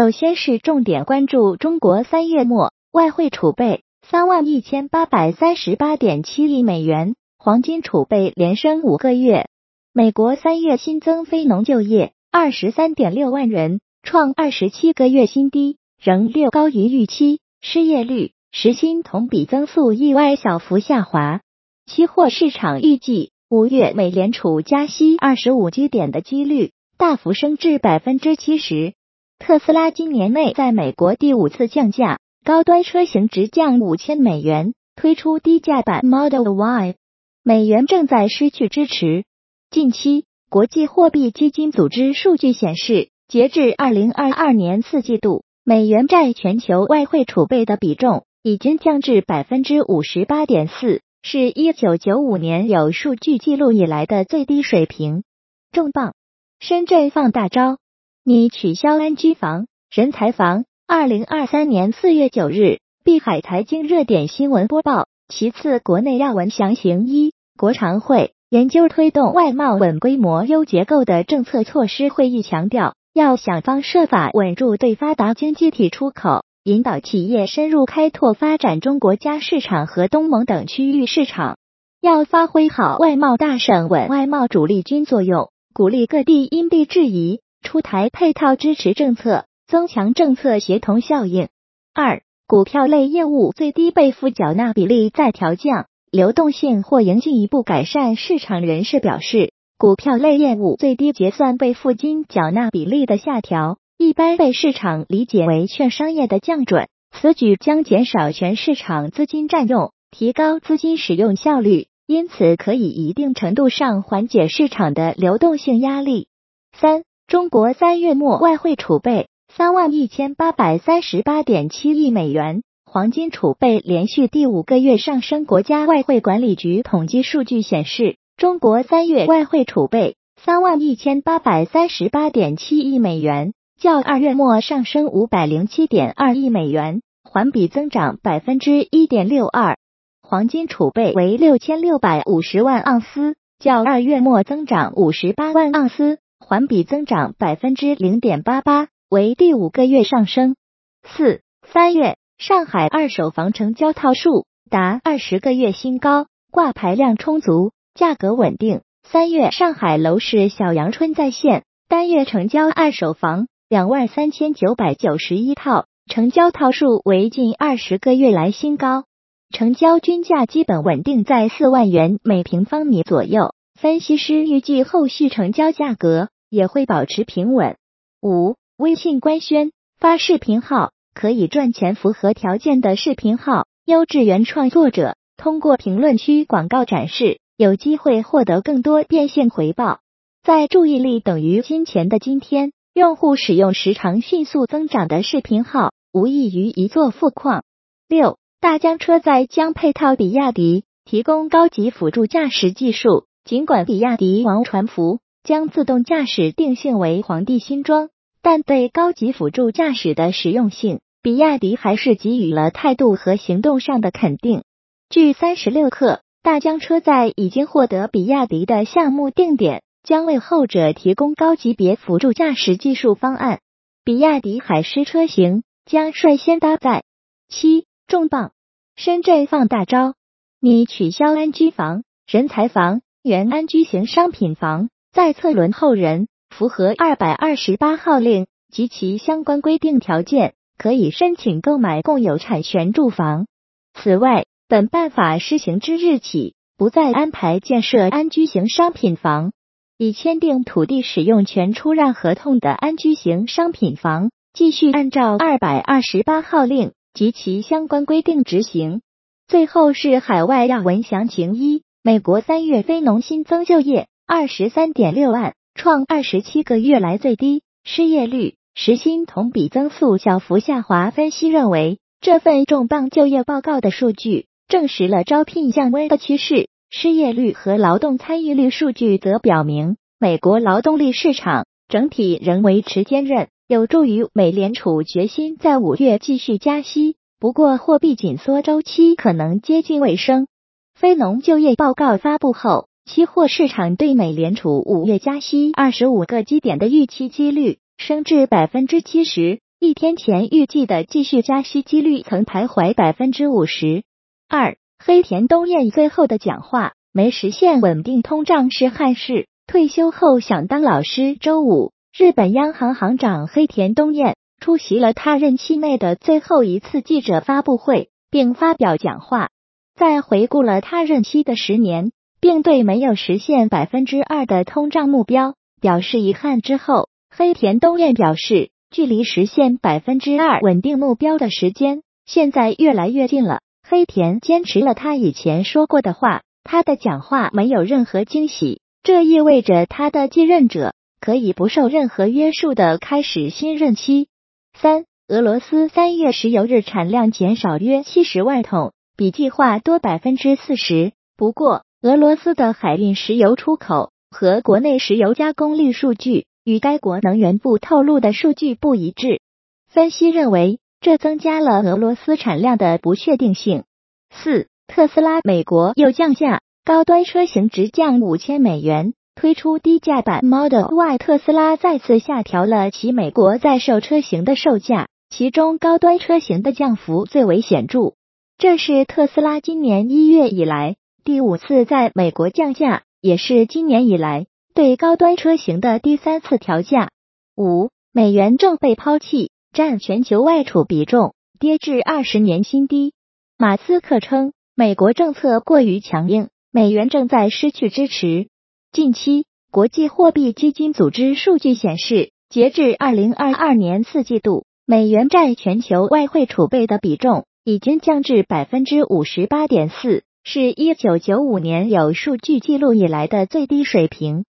首先是重点关注中国三月末外汇储备三万一千八百三十八点七亿美元，黄金储备连升五个月。美国三月新增非农就业二十三点六万人，创二十七个月新低，仍略高于预期。失业率、时薪同比增速意外小幅下滑。期货市场预计五月美联储加息二十五基点的几率大幅升至百分之七十。特斯拉今年内在美国第五次降价，高端车型直降五千美元，推出低价版 Model Y。美元正在失去支持。近期，国际货币基金组织数据显示，截至二零二二年四季度，美元占全球外汇储备的比重已经降至百分之五十八点四，是一九九五年有数据记录以来的最低水平。重磅，深圳放大招。拟取消安居房、人才房。二零二三年四月九日，碧海财经热点新闻播报。其次，国内要闻详情一，国常会研究推动外贸稳规模、优结构的政策措施会议强调，要想方设法稳住对发达经济体出口，引导企业深入开拓发展中国家市场和东盟等区域市场，要发挥好外贸大省稳外贸主力军作用，鼓励各地因地制宜。出台配套支持政策，增强政策协同效应。二、股票类业务最低备付缴纳比例再调降，流动性或应进一步改善。市场人士表示，股票类业务最低结算备付金缴纳比例的下调，一般被市场理解为券商业的降准。此举将减少全市场资金占用，提高资金使用效率，因此可以一定程度上缓解市场的流动性压力。三。中国三月末外汇储备三万一千八百三十八点七亿美元，黄金储备连续第五个月上升。国家外汇管理局统计数据显示，中国三月外汇储备三万一千八百三十八点七亿美元，较二月末上升五百零七点二亿美元，环比增长百分之一点六二。黄金储备为六千六百五十万盎司，较二月末增长五十八万盎司。环比增长百分之零点八八，为第五个月上升。四三月，上海二手房成交套数达二十个月新高，挂牌量充足，价格稳定。三月上海楼市小阳春再现，单月成交二手房两万三千九百九十一套，成交套数为近二十个月来新高，成交均价基本稳定在四万元每平方米左右。分析师预计后续成交价格。也会保持平稳。五、微信官宣发视频号可以赚钱，符合条件的视频号，优质原创作者通过评论区广告展示，有机会获得更多变现回报。在注意力等于金钱的今天，用户使用时长迅速增长的视频号，无异于一座富矿。六、大疆车载将配套比亚迪，提供高级辅助驾驶技术。尽管比亚迪王传福。将自动驾驶定性为皇帝新装，但对高级辅助驾驶的实用性，比亚迪还是给予了态度和行动上的肯定。据三十六氪，大疆车载已经获得比亚迪的项目定点，将为后者提供高级别辅助驾驶技术方案。比亚迪海狮车型将率先搭载。七重磅，深圳放大招，拟取消安居房、人才房、原安居型商品房。在册轮候人符合二百二十八号令及其相关规定条件，可以申请购买共有产权住房。此外，本办法施行之日起，不再安排建设安居型商品房。已签订土地使用权出让合同的安居型商品房，继续按照二百二十八号令及其相关规定执行。最后是海外要闻详情一：美国三月非农新增就业。二十三点六万，创二十七个月来最低。失业率、时薪同比增速小幅下滑。分析认为，这份重磅就业报告的数据证实了招聘降温的趋势。失业率和劳动参与率数据则表明，美国劳动力市场整体仍维持坚韧，有助于美联储决心在五月继续加息。不过，货币紧缩周期可能接近尾声。非农就业报告发布后。期货市场对美联储五月加息二十五个基点的预期几率升至百分之七十，一天前预计的继续加息几率曾徘徊百分之五十。二，黑田东彦最后的讲话没实现稳定通胀是憾事，退休后想当老师。周五，日本央行行长黑田东彦出席了他任期内的最后一次记者发布会，并发表讲话，在回顾了他任期的十年，并对没有实现百分之二的通胀目标表示遗憾之后，黑田东彦表示。距离实现百分之二稳定目标的时间，现在越来越近了。黑田坚持了他以前说过的话，他的讲话没有任何惊喜，这意味着他的继任者可以不受任何约束的开始新任期。三，俄罗斯三月石油日产量减少约七十万桶，比计划多百分之四十。不过，俄罗斯的海运石油出口和国内石油加工率数据。与该国能源部透露的数据不一致，分析认为这增加了俄罗斯产量的不确定性。四，特斯拉美国又降价，高端车型直降五千美元，推出低价版 Model Y。特斯拉再次下调了其美国在售车型的售价，其中高端车型的降幅最为显著。这是特斯拉今年一月以来第五次在美国降价，也是今年以来。对高端车型的第三次调价。五美元正被抛弃，占全球外储比重跌至二十年新低。马斯克称，美国政策过于强硬，美元正在失去支持。近期，国际货币基金组织数据显示，截至二零二二年四季度，美元占全球外汇储备的比重已经降至百分之五十八点四，是一九九五年有数据记录以来的最低水平。